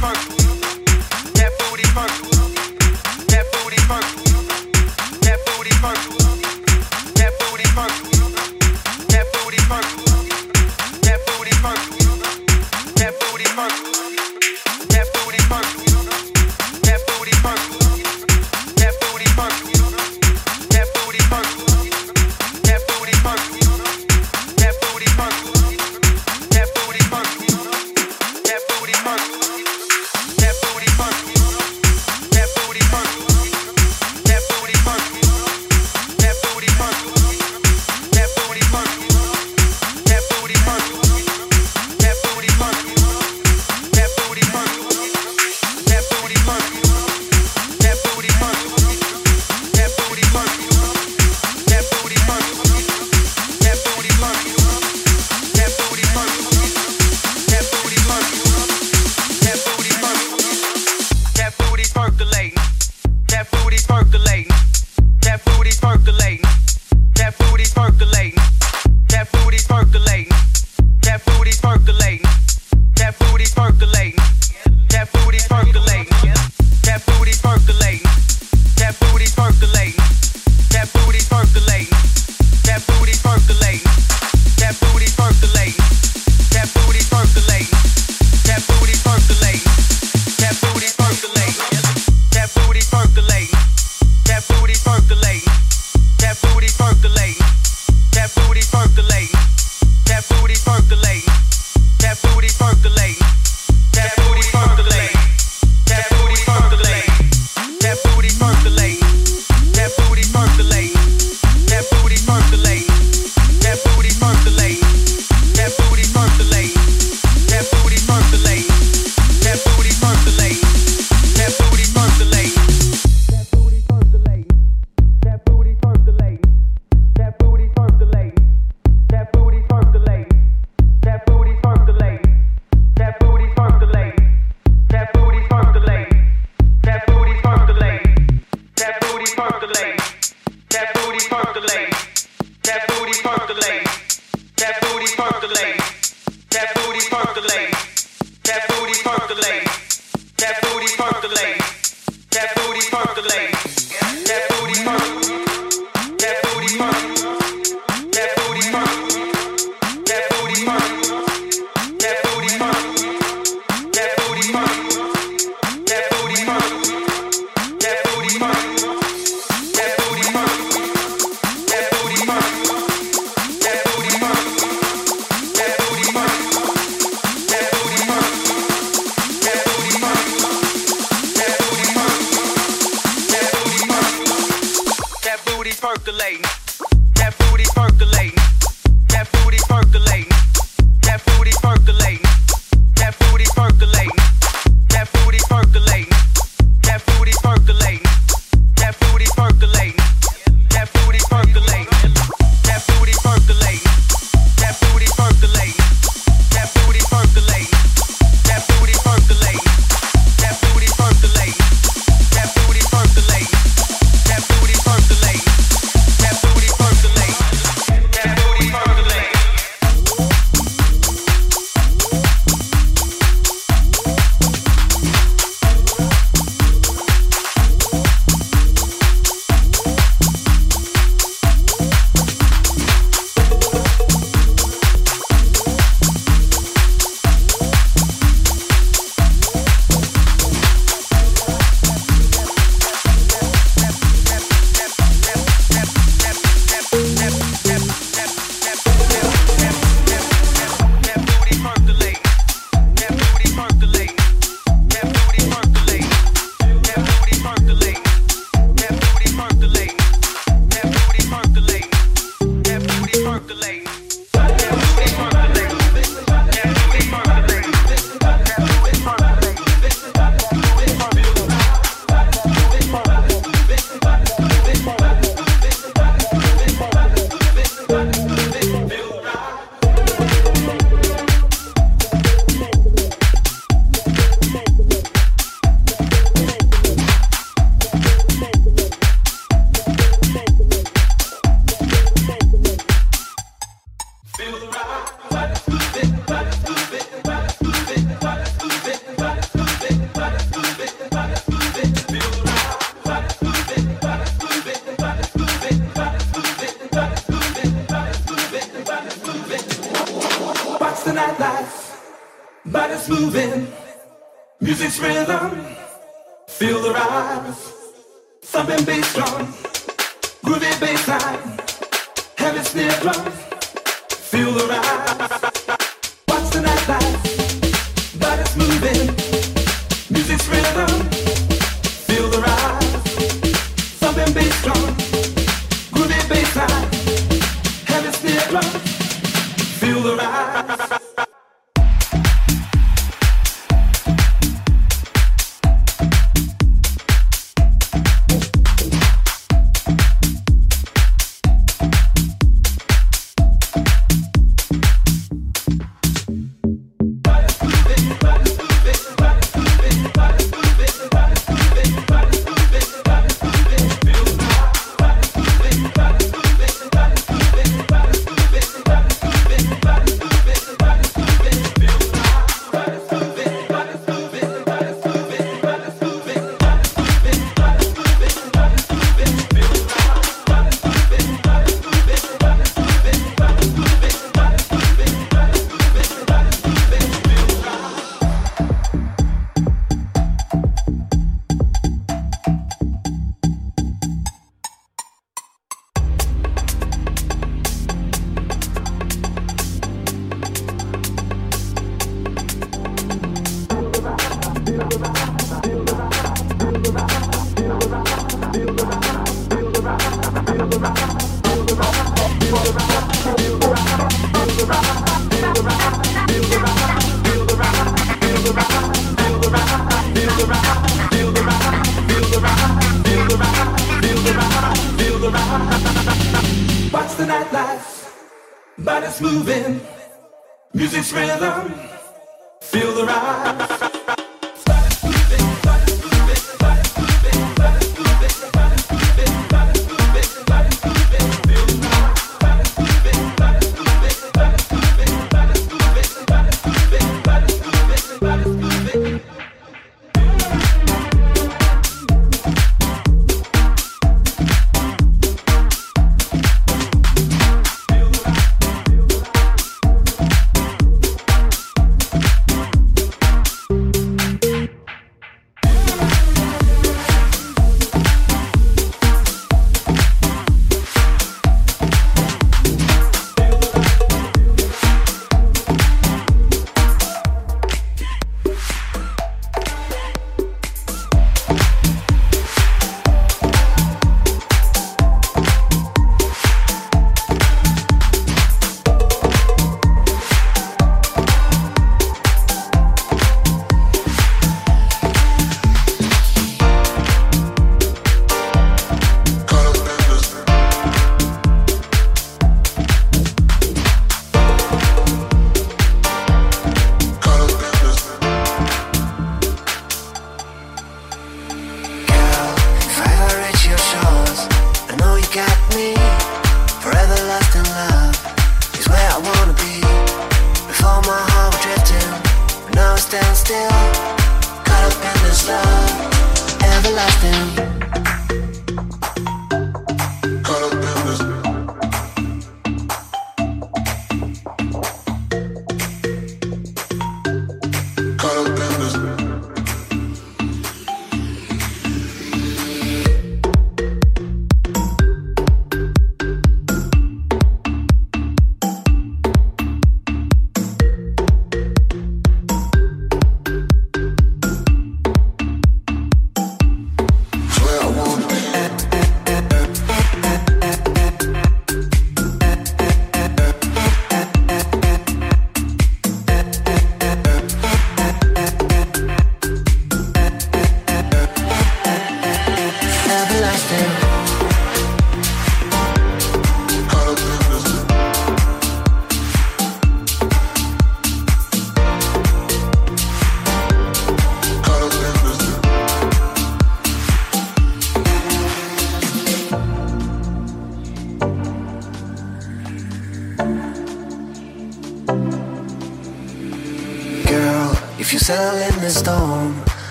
first been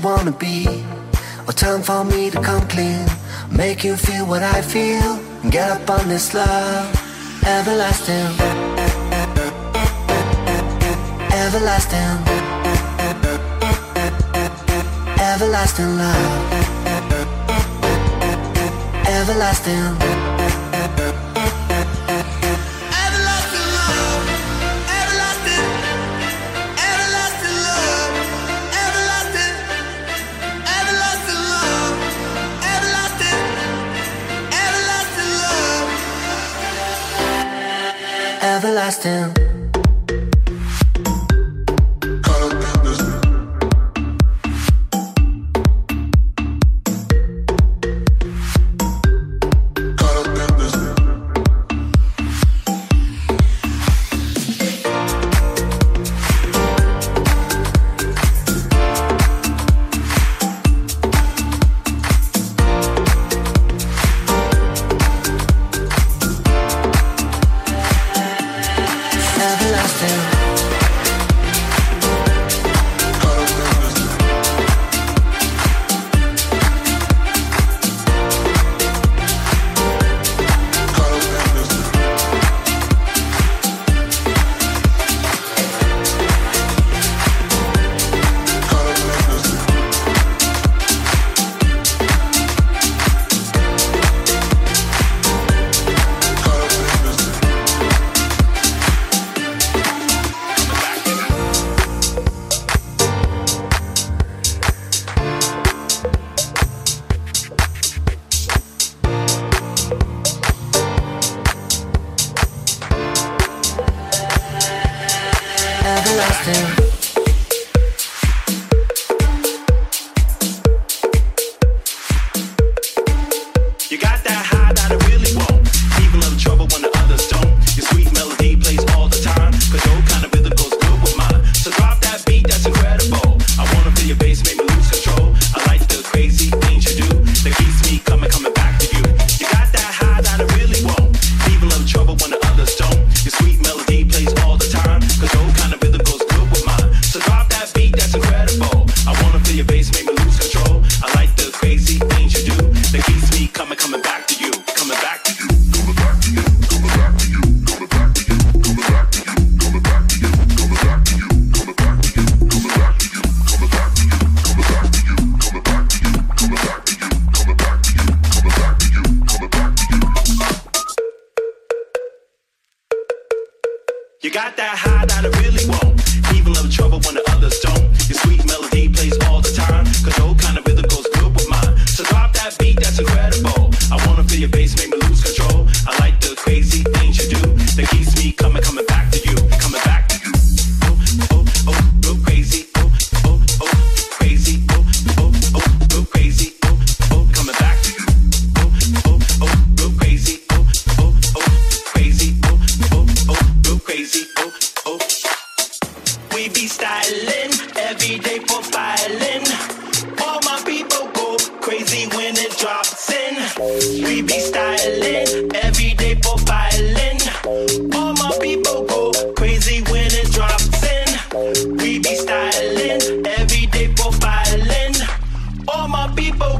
Why I'm just a wannabe. Or time for me to come clean. Make you feel what I feel. And get up on this love. Everlasting. Everlasting. Everlasting love. Everlasting. Everlasting people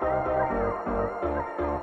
Thank you.